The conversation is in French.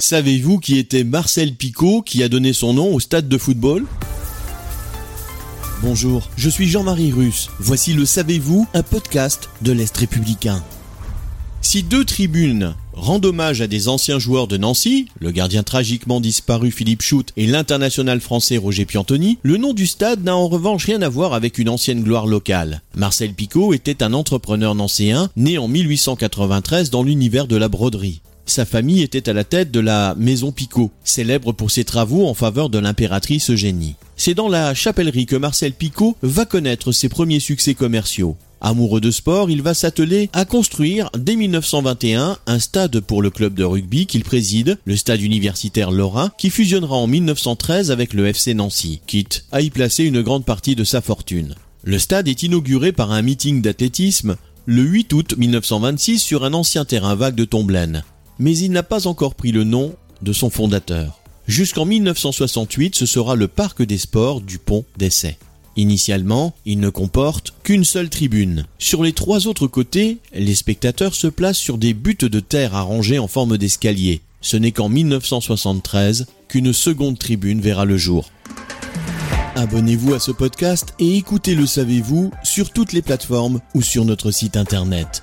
Savez-vous qui était Marcel Picot qui a donné son nom au stade de football? Bonjour, je suis Jean-Marie Russe. Voici le Savez-vous, un podcast de l'Est républicain. Si deux tribunes rendent hommage à des anciens joueurs de Nancy, le gardien tragiquement disparu Philippe Chout et l'international français Roger Piantoni, le nom du stade n'a en revanche rien à voir avec une ancienne gloire locale. Marcel Picot était un entrepreneur nancéen né en 1893 dans l'univers de la broderie. Sa famille était à la tête de la Maison Picot, célèbre pour ses travaux en faveur de l'impératrice Eugénie. C'est dans la chapellerie que Marcel Picot va connaître ses premiers succès commerciaux. Amoureux de sport, il va s'atteler à construire dès 1921 un stade pour le club de rugby qu'il préside, le stade universitaire Lorrain, qui fusionnera en 1913 avec le FC Nancy, quitte à y placer une grande partie de sa fortune. Le stade est inauguré par un meeting d'athlétisme le 8 août 1926 sur un ancien terrain vague de Tomblaine mais il n'a pas encore pris le nom de son fondateur. Jusqu'en 1968, ce sera le parc des sports du pont d'Essai. Initialement, il ne comporte qu'une seule tribune. Sur les trois autres côtés, les spectateurs se placent sur des buttes de terre arrangées en forme d'escalier. Ce n'est qu'en 1973 qu'une seconde tribune verra le jour. Abonnez-vous à ce podcast et écoutez Le Savez-vous sur toutes les plateformes ou sur notre site internet.